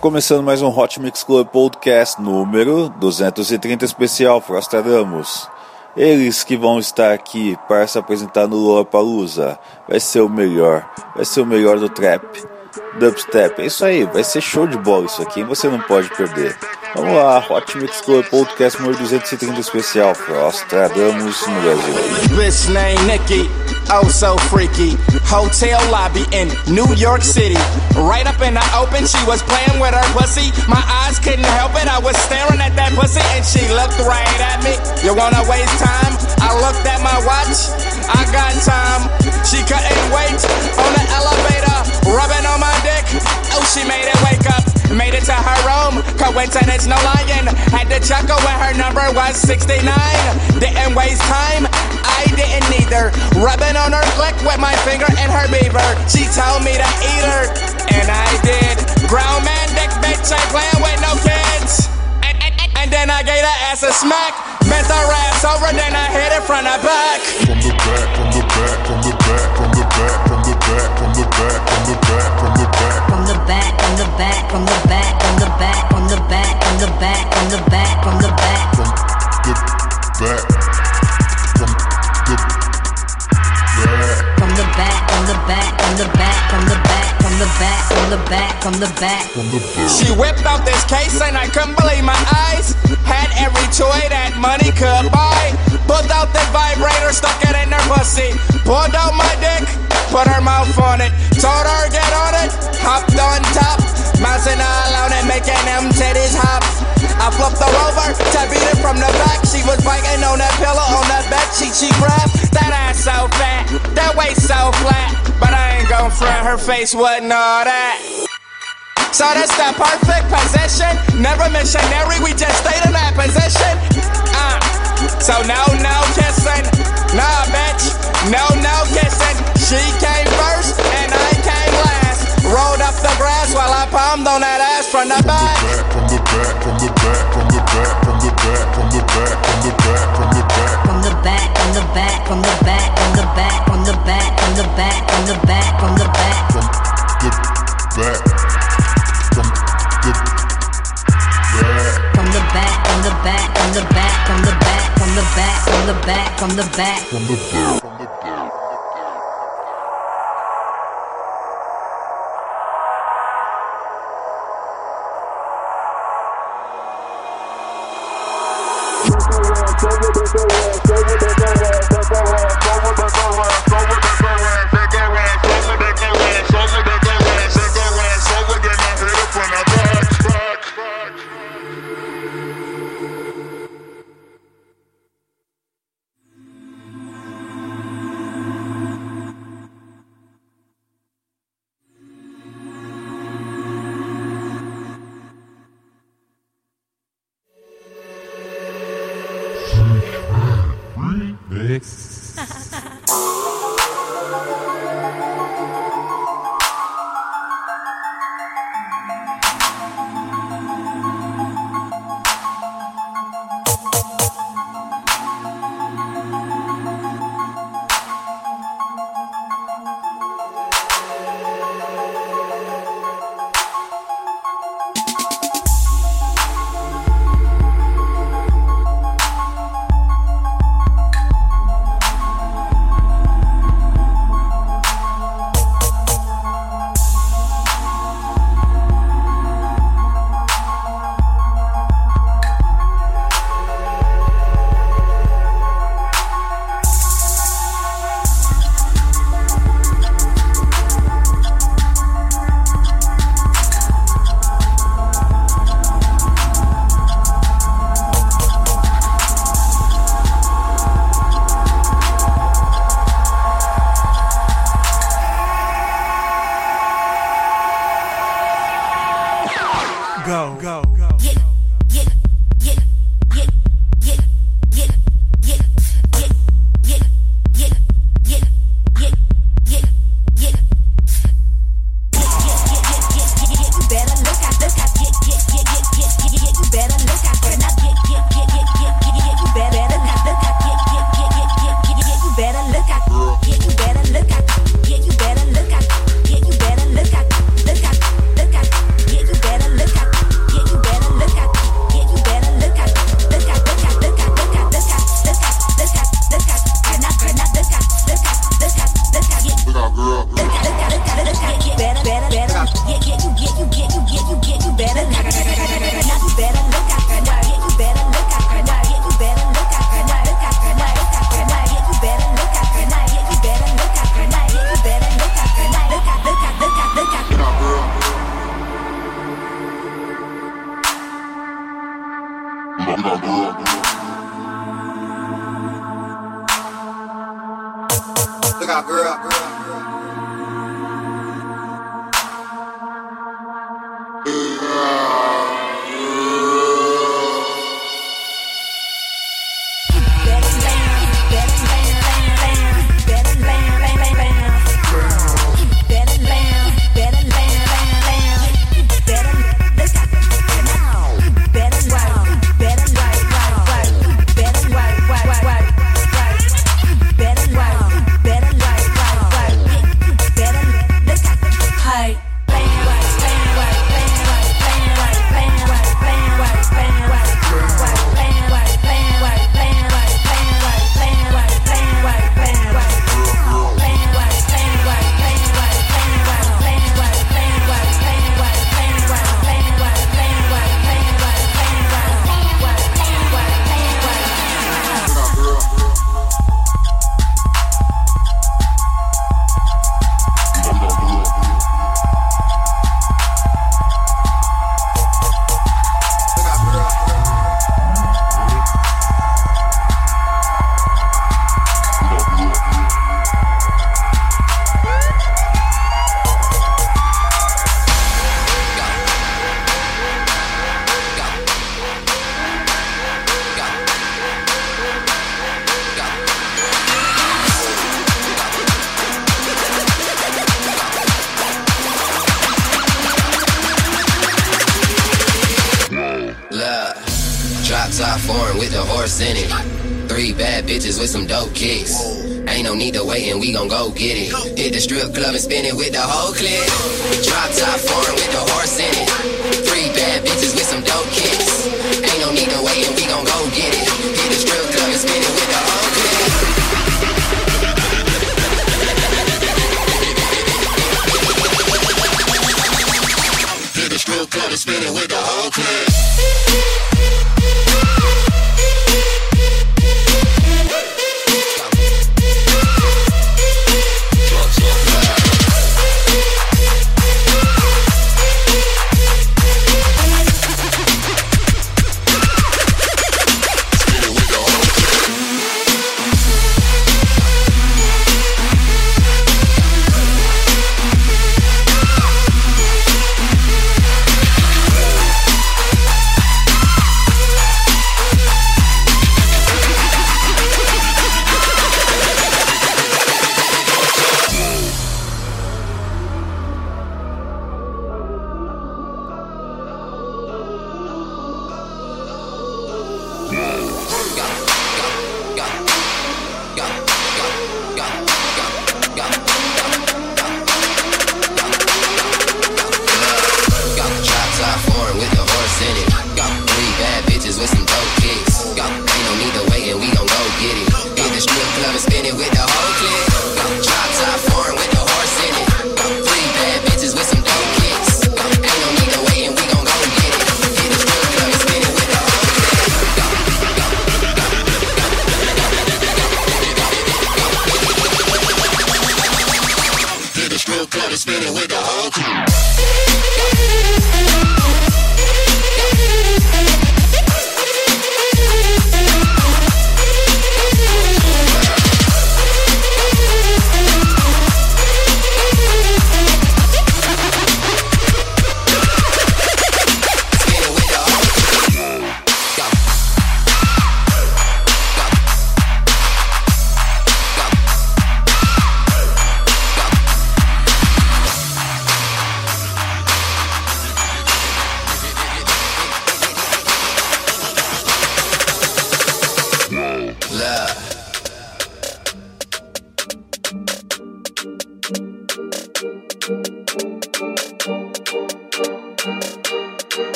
Começando mais um Hot Mix Club Podcast número 230 especial Frostradamus. Eles que vão estar aqui para se apresentar no Lollapalooza. Vai ser o melhor, vai ser o melhor do trap, dubstep. É isso aí, vai ser show de bola isso aqui, você não pode perder. Vamos lá, Hot Mix Club Podcast número 230 especial Flosstradamus no Brasil. Bitch named Nikki, oh so freaky. Hotel lobby in New York City. Right up in the open, she was playing with her pussy. My eyes couldn't help it, I was staring at that pussy and she looked right at me. You wanna waste time? I looked at my watch, I got time. She couldn't wait on the elevator, rubbing on my dick. Oh, she made it wake up. Made it to her room, coincidence no lying. Had to chuckle when her number was 69. Didn't waste time, I didn't either. Rubbing on her flick with my finger and her beaver. She told me to eat her, and I did. Ground man, dick bitch, ain't playing with no kids. And, and, and- and then I gave her ass a smack. Bent her ass over, then I hit it from the back. from the back, from the back, from the back, from the back, from the back, from the back, from the back, from the back. From the back, from the back, from the back, from the back, from the back, from the back, from the back, from the back. from the back, from the back. From the back, from the back, from the back, from the back, from the back, from the back, from the back. From the back. She whipped out this case and I couldn't believe my eyes. Had every toy that money could buy. Pulled out the vibrator, stuck it in her pussy. Pulled out my dick, put her mouth on it. Told her get on it, hopped on top. Bouncing all on and making them titties hop. I flipped her over to beat it from the back. She was biting on that pillow on that bed sheet. She grabbed that ass so fat, that waist so flat. But I ain't gon' front, her face wasn't all that. So that's the perfect position. Never missionary, we just stayed in that position. Uh, so no, no kissing. Nah, bitch. No, no kissing. She came first and I came last. Rolled up the grass while I palmed on that ass from the back. Back, from the back, from the back, from the back, from the back, from the back, from the back, from the back. From the back, from the back, from the back, from the back, from the back, from the back, from the back, from the back. From the back, from the back, From the back, from the back, from the back, from the back, from the back, from the back. from the back, from the back. go, go, Get, get, get,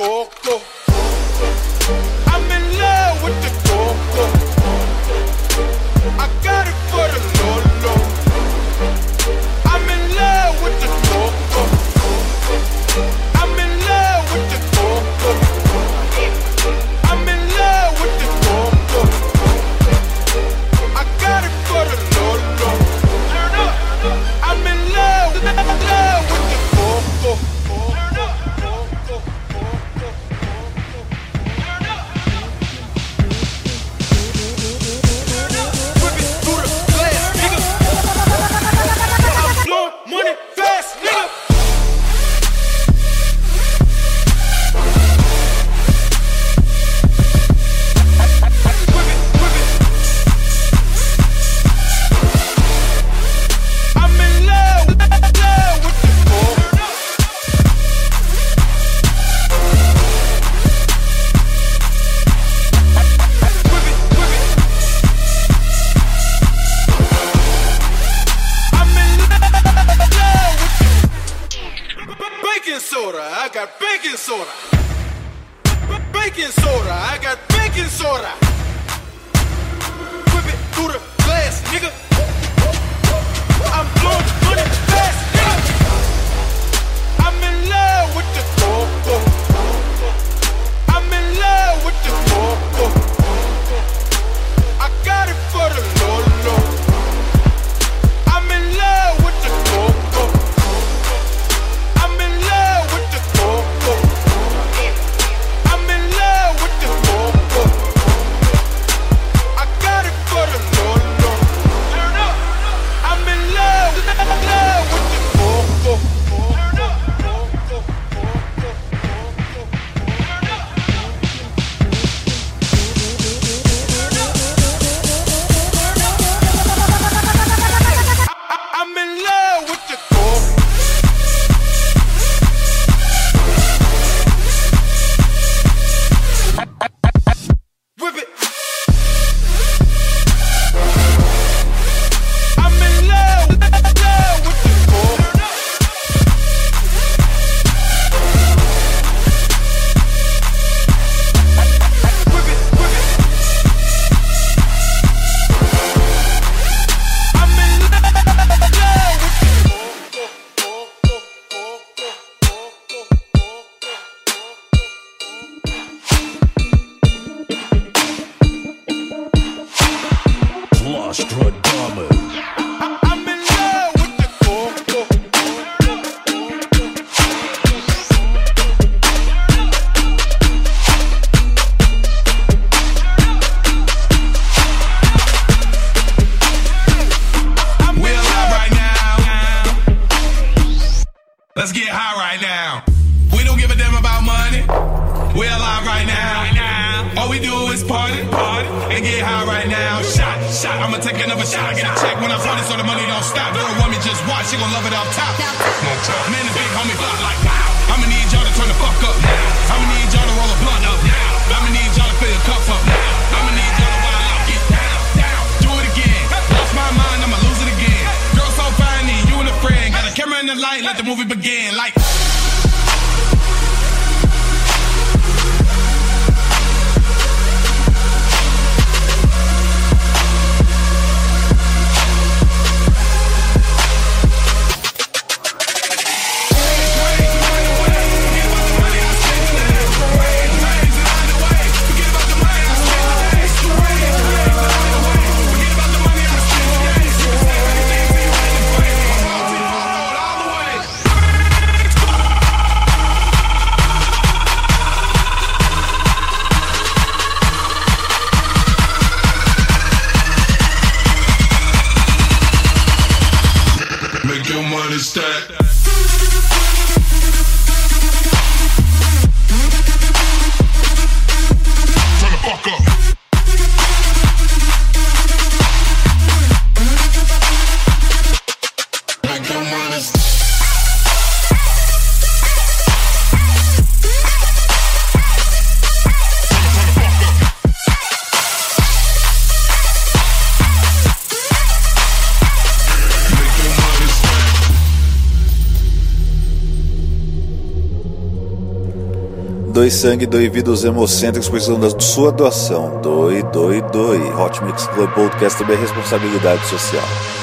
coco. light, let the movie begin. Like. sangue, doe vida aos hemocêntricos precisando da sua doação. Doe, doe, doe. Hot Mix Club Podcast também é responsabilidade social.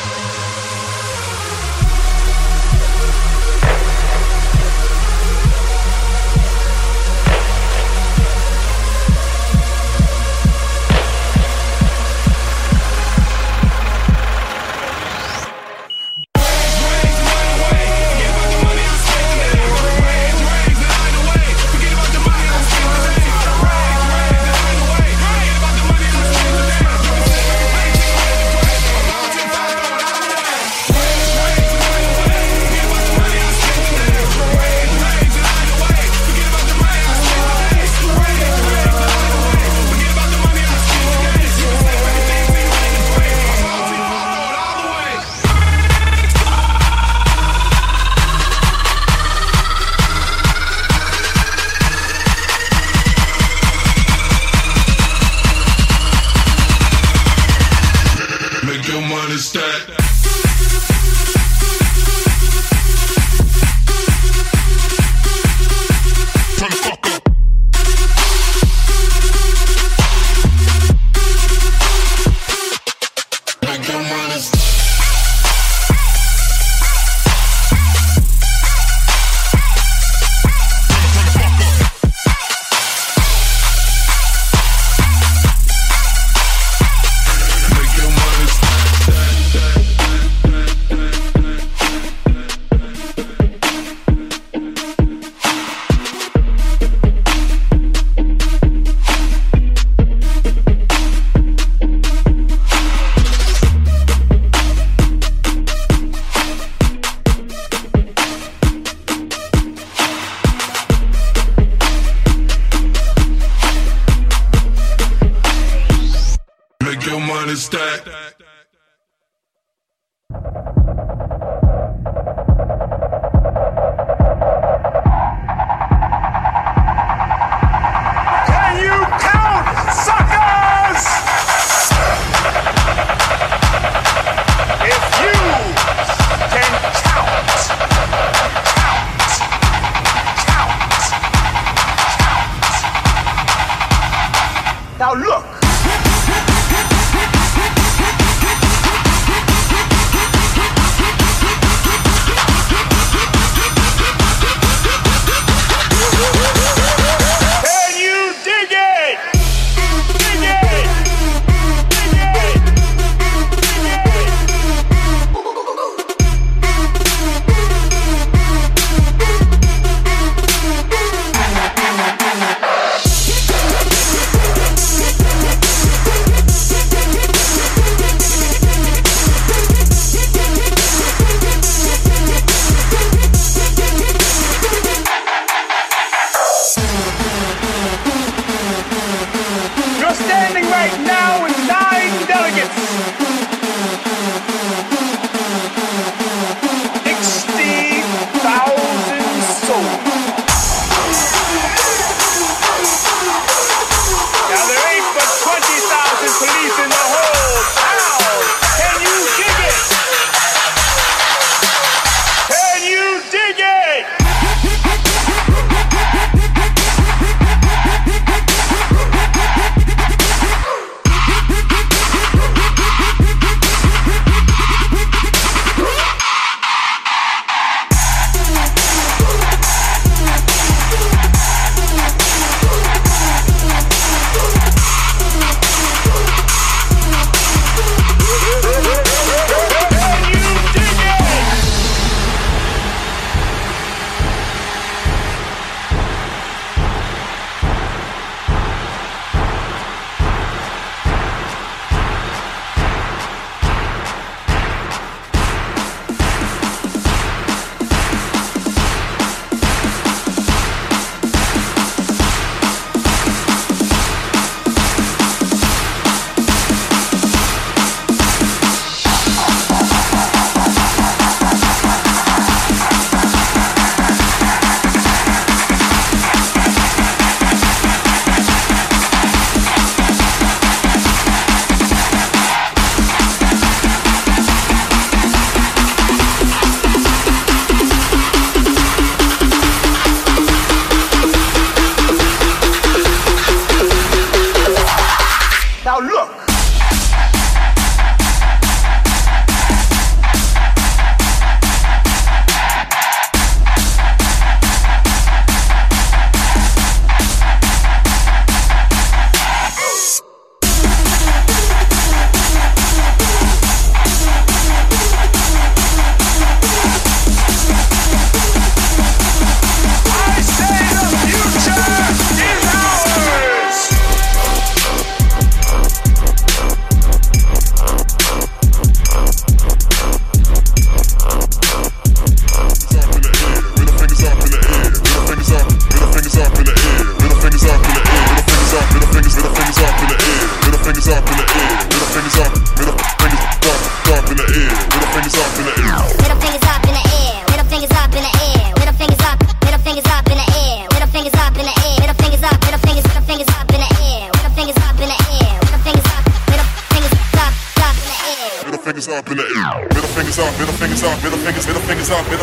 fingers up in the air, middle fingers up, middle fingers up, up in the air, middle fingers up in the air. Middle fingers up in the air, middle fingers up in the air, middle fingers up, middle fingers up in the air, middle fingers up in the air, middle fingers up, middle fingers, middle fingers up in the air, middle fingers up in the air, middle fingers up, middle fingers up, up in the air, middle fingers up in the air, middle fingers up, middle fingers up, middle fingers, middle fingers up.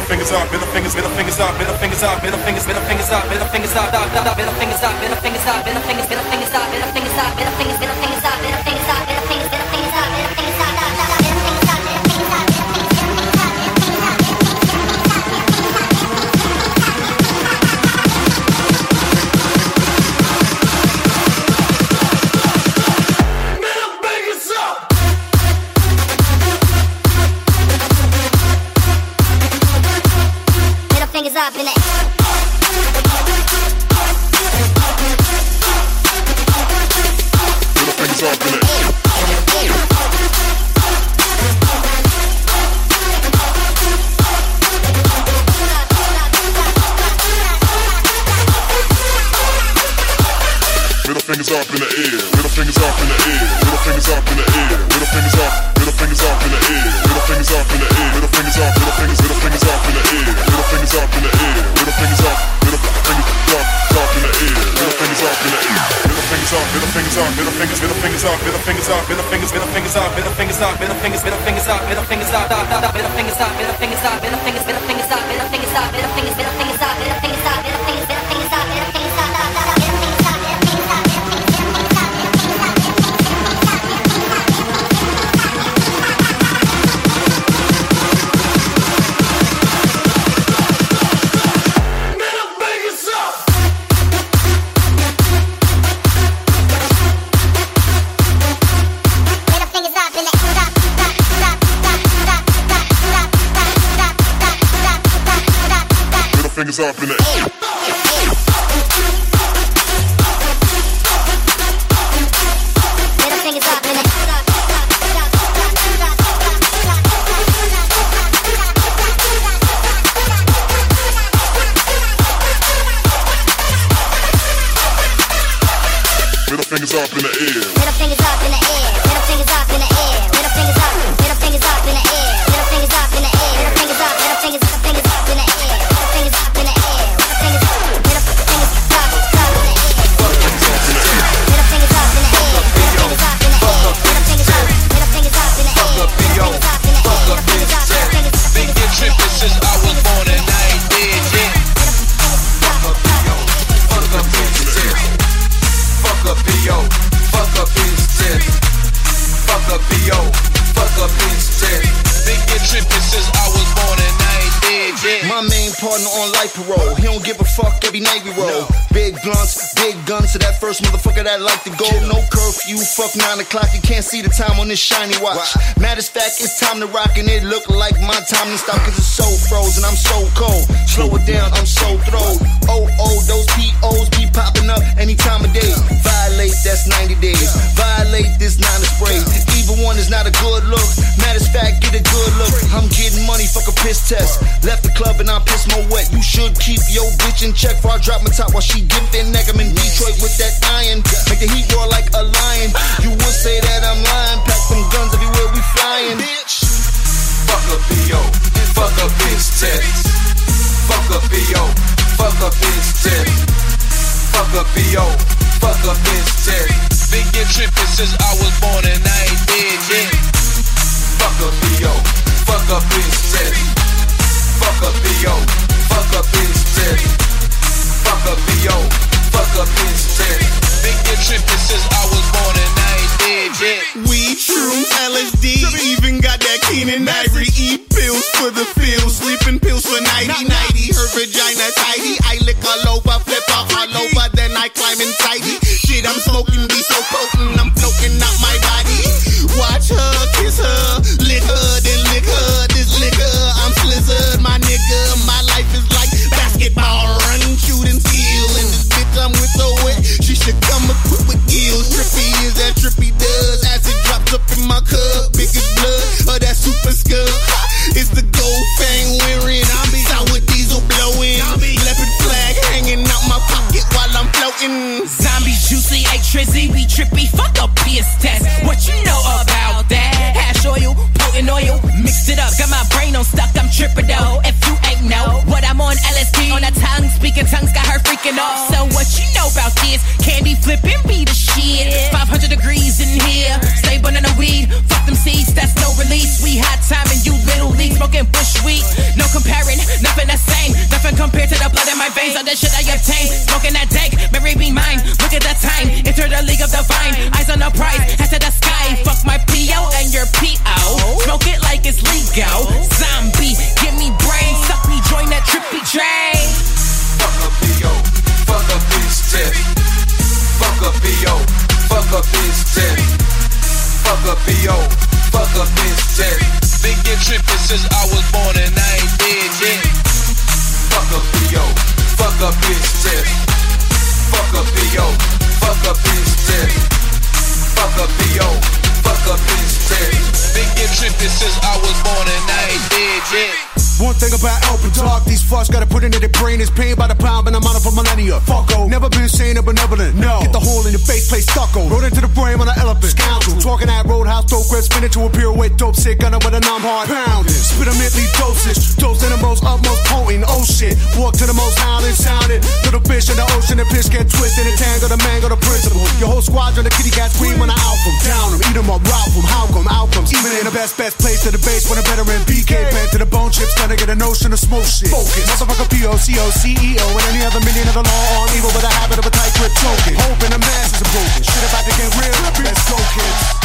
This shiny watch. Matter of fact, it's time to rock and it look like my time to stop cause it's so frozen. I'm so piss more wet. You should keep your bitch in check before I drop my top while she dip their neck. I'm in Detroit with that iron. Make the heat roar like a lion. You would say that I'm lying. Pack some guns everywhere we flying. Bitch. Fuck up P.O. Fuck up his tits. Fuck up P.O. Fuck up his tits. Fuck up P.O. Fuck up his tits. Been get tripping since I was born and I ain't dead yet. Fuck up P.O. Fuck up his tits. Fuck up P.O. Fuck up tits. Fuck up P.O. Fuck up tits. Been get tripping since I was born and I ain't dead yet. Weed, shrooms, LSD, even got that Keenan Ivory. Eat pills for the sleeping pills for. Her vagina tidy, I lick all over, flip off all over, then I climb inside it. Shit, I'm smoking, be so potent, I'm floating out my body. Watch her, kiss her, lick her, then lick her, this liquor, basketball, run, shoot, and steal. And this bitch I'm with so wet, she should come equipped with gills. Trippy is that trippy does, acid drops up in my cup, biggest blood, or that super scud. It's the gold fang wearing, I'm sour diesel blowing, leopard flag hanging out my pocket while I'm floating. Zombie juicy, ain't trizzy, we trippy, fuck a piss test. What you know about that? Hash oil, potent oil, mixed it up, got my brain on stuck, I'm tripping though. On a tongue, speaking tongues, got her freaking off. So what you know about this? Candy flipping be the shit. 500 degrees in here, stay on the weed, fuck them seeds, that's no release. We hot time and you Little League smoking bush weed. No comparing, nothing the same. Nothing compared to the blood in my veins. All the shit I obtained. Smoking that dank, Mary be mine. Look at the time. Enter the league of divine. Eyes on the prize, head to the it for never been seen or benevolent. Roadhouse, dope grip, spin into a pirouette, dope sick, gunner with a numb hard Pounding, spit a mentally dosage, dose in the most utmost potent. Oh shit, walk to the most howling sounding. Little fish in the ocean, the fish get twisted and tangled, the mango, the principle. Your whole squadron, the kitty cat scream when I out them, down them, eat them up, route them, how come, outcomes. Even in the best, best place to the base when a veteran BK bent to the bone chips, gonna get a notion of smoke shit. Focus, motherfucker P-O-C-O, CEO, and any other million of the law on evil with a habit of a tight grip choking. Hoping the masses are broken. Shit about to get real. Let's go, kids.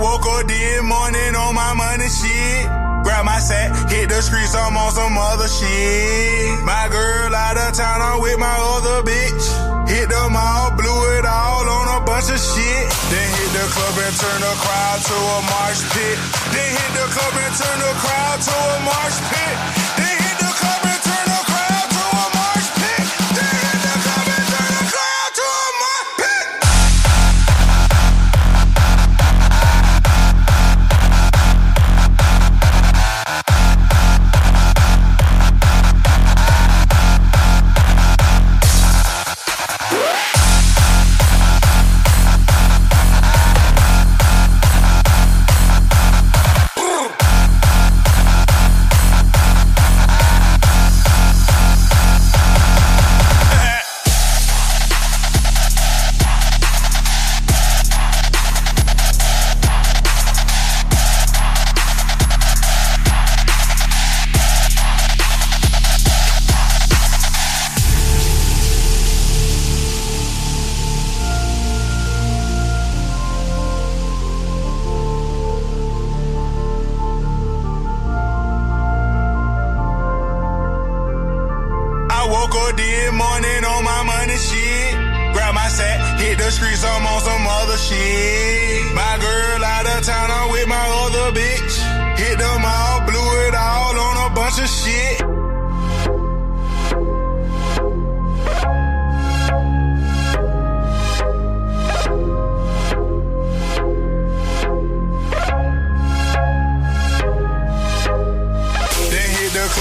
Woke up this morning on my money shit. Grab my sack, hit the streets, I'm on some other shit. My girl out of town, I'm with my other bitch. Hit the mall, blew it all on a bunch of shit. Then hit the club and turn the crowd to a mosh pit. Then hit the club and turn the crowd to a mosh pit.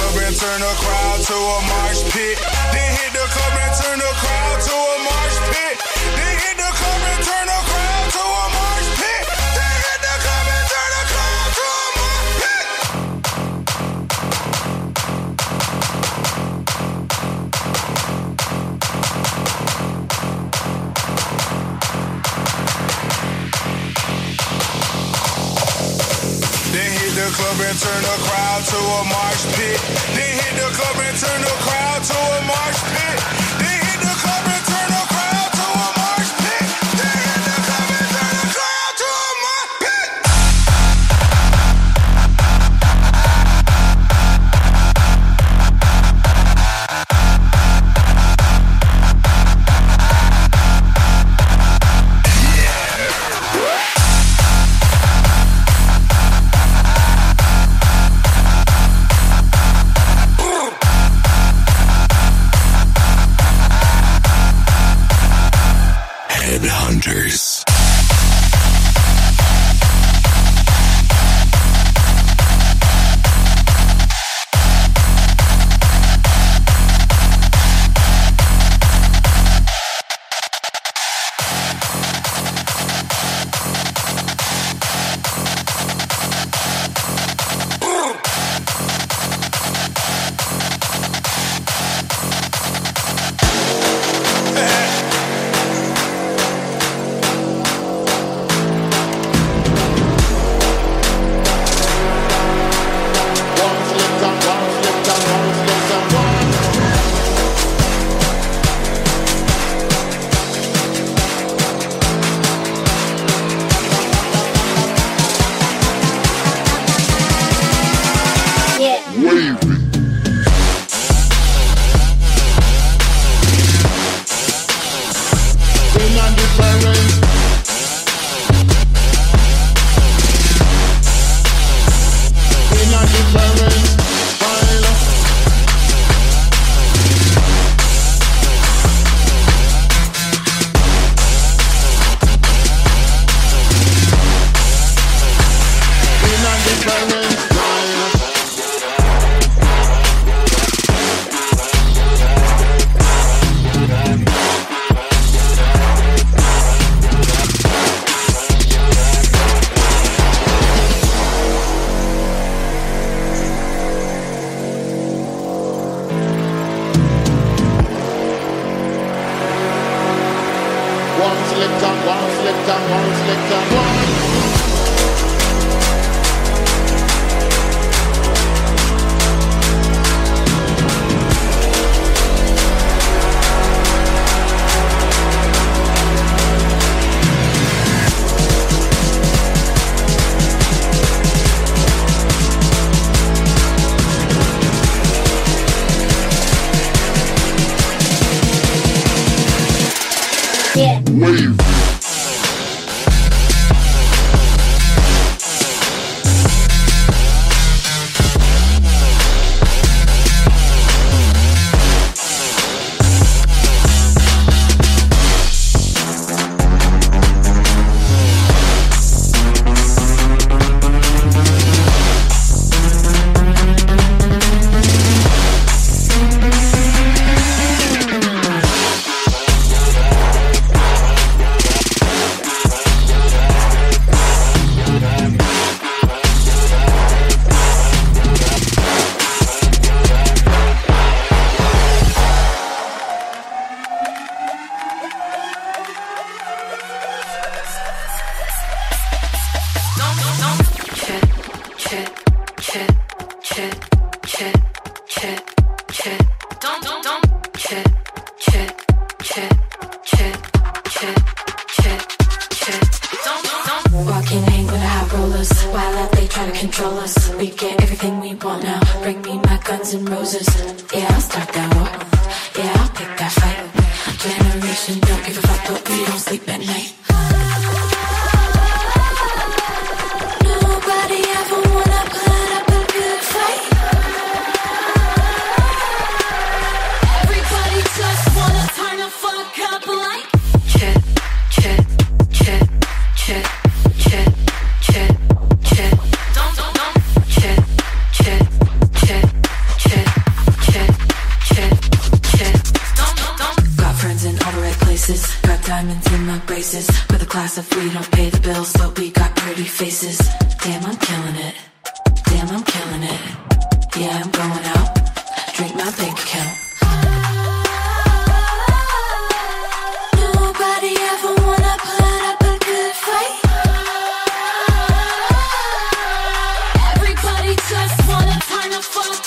Club and turn the crowd to a mosh pit. Then hit the club and turn the crowd to a mosh pit. Then hit the club and turn the turn the crowd to a mosh pit. Then hit the club and turn the crowd to a mosh pit.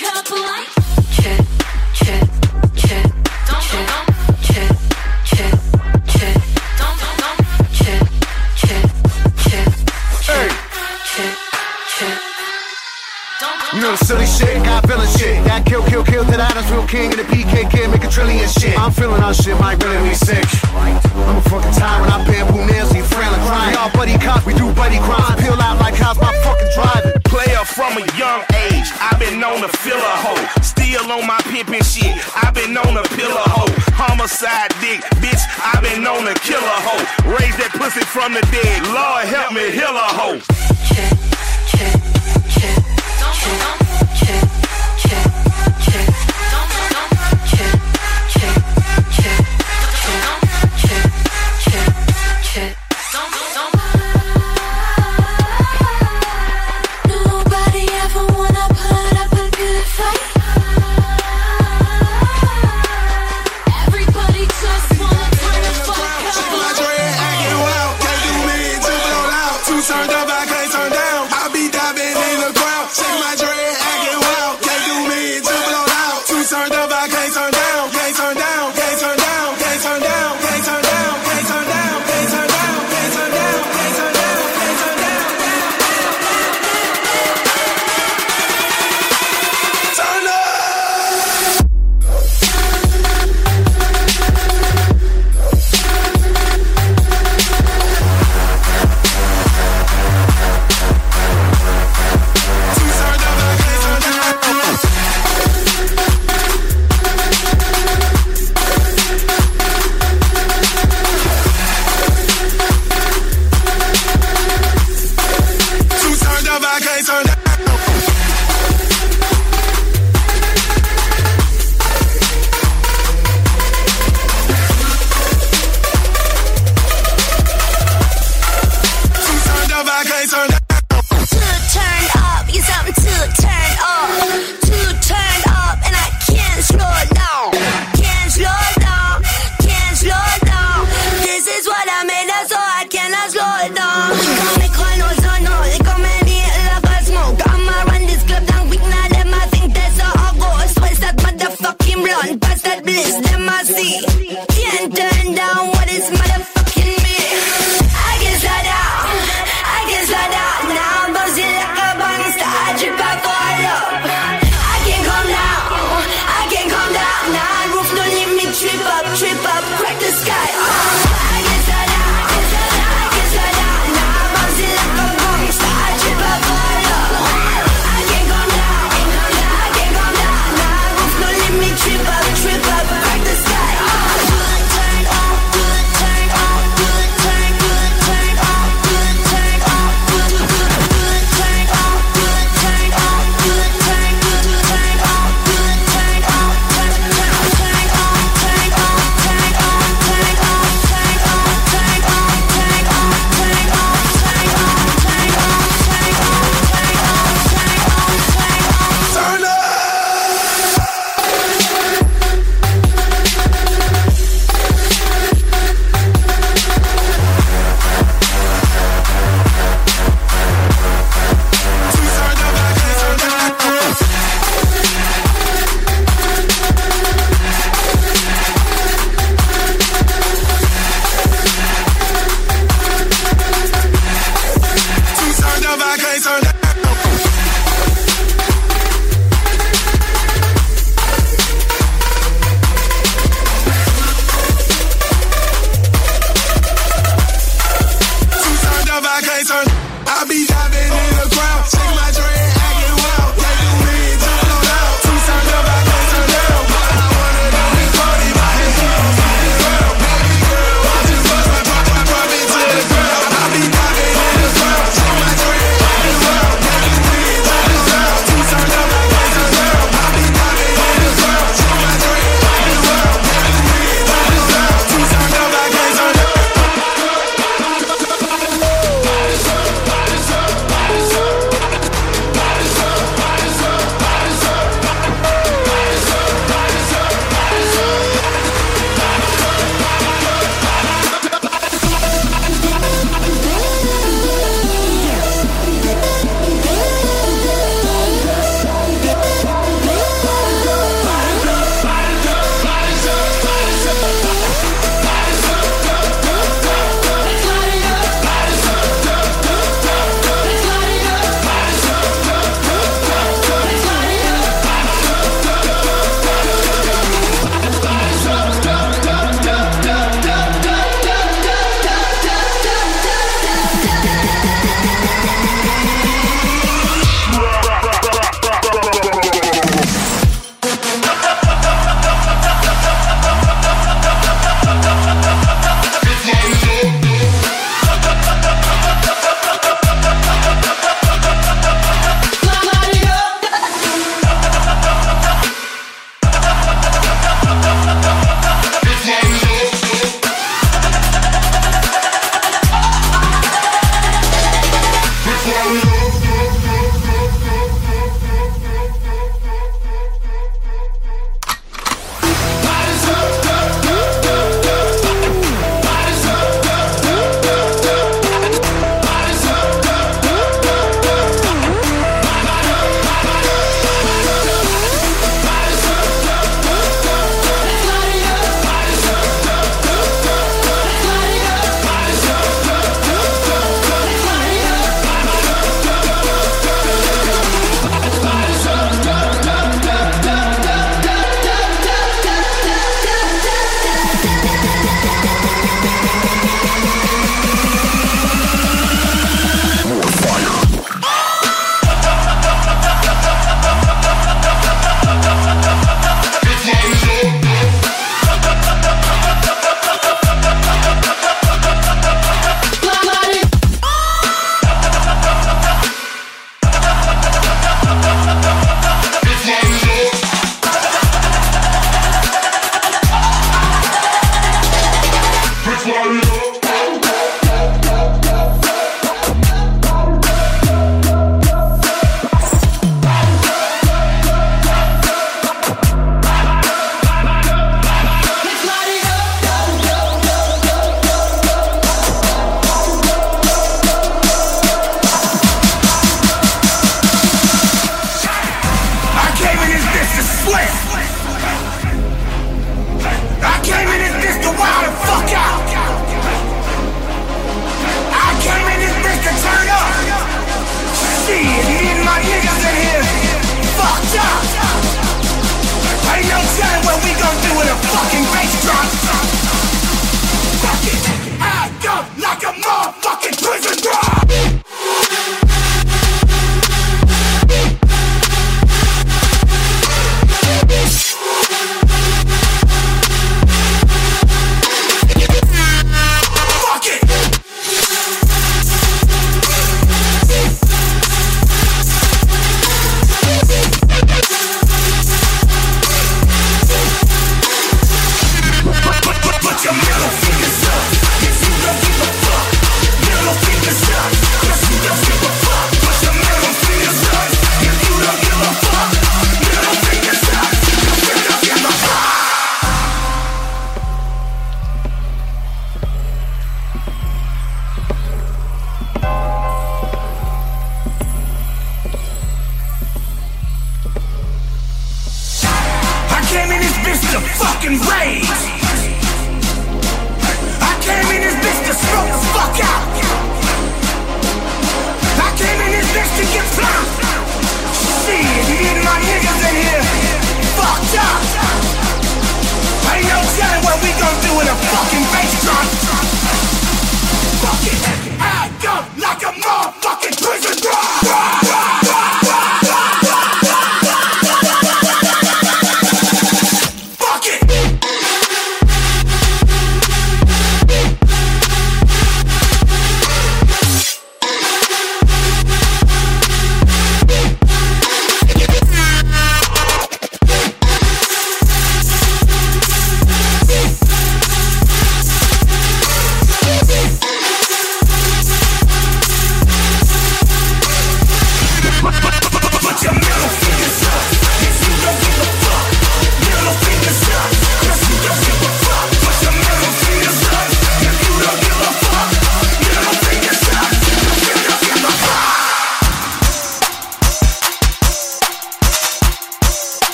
You know the silly shit, got feeling shit. That kill, kill, kill, that Adams real king and the PKK make a trillion shit. I'm feeling our shit, might really be sick. I'm a fucking tyrant, I bamboo nails, you frail and crying. We all buddy cops, we do buddy crimes. Peel out like how's my fucking driving. Player from a young age, I've been known to fill a hoe. Still on my pimpin' shit, I've been known to pill a hoe. Homicide dick, bitch, I've been known to kill a hoe. Raise that pussy from the dead, Lord help me, heal a hoe. Nobody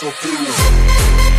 Metal Blues.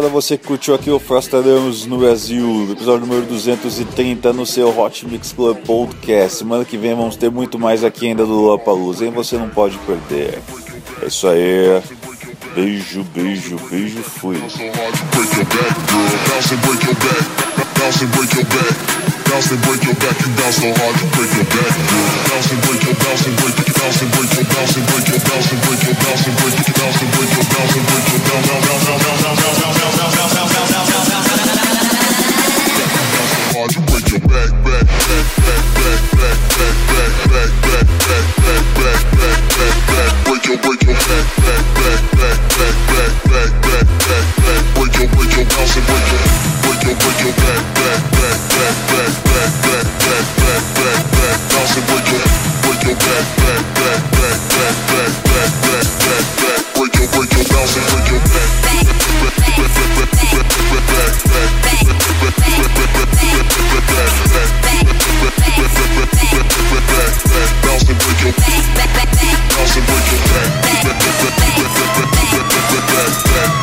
A você curtiu aqui o Frostadamos no Brasil, episódio número 230 no seu Hot Mix Club Podcast. Semana que vem vamos ter muito mais aqui ainda do Lollapalooza, hein? Você não pode perder. É isso aí. Beijo, beijo, beijo, fui. Bounce and break your back. You bounce so hard you break your back. Bounce and break your bounce and break your bounce and break your bounce and break your bounce and break your bounce and break your bounce and break your bounce and break your bounce Break your, break your, bounce and break your back. Bounce and break your back.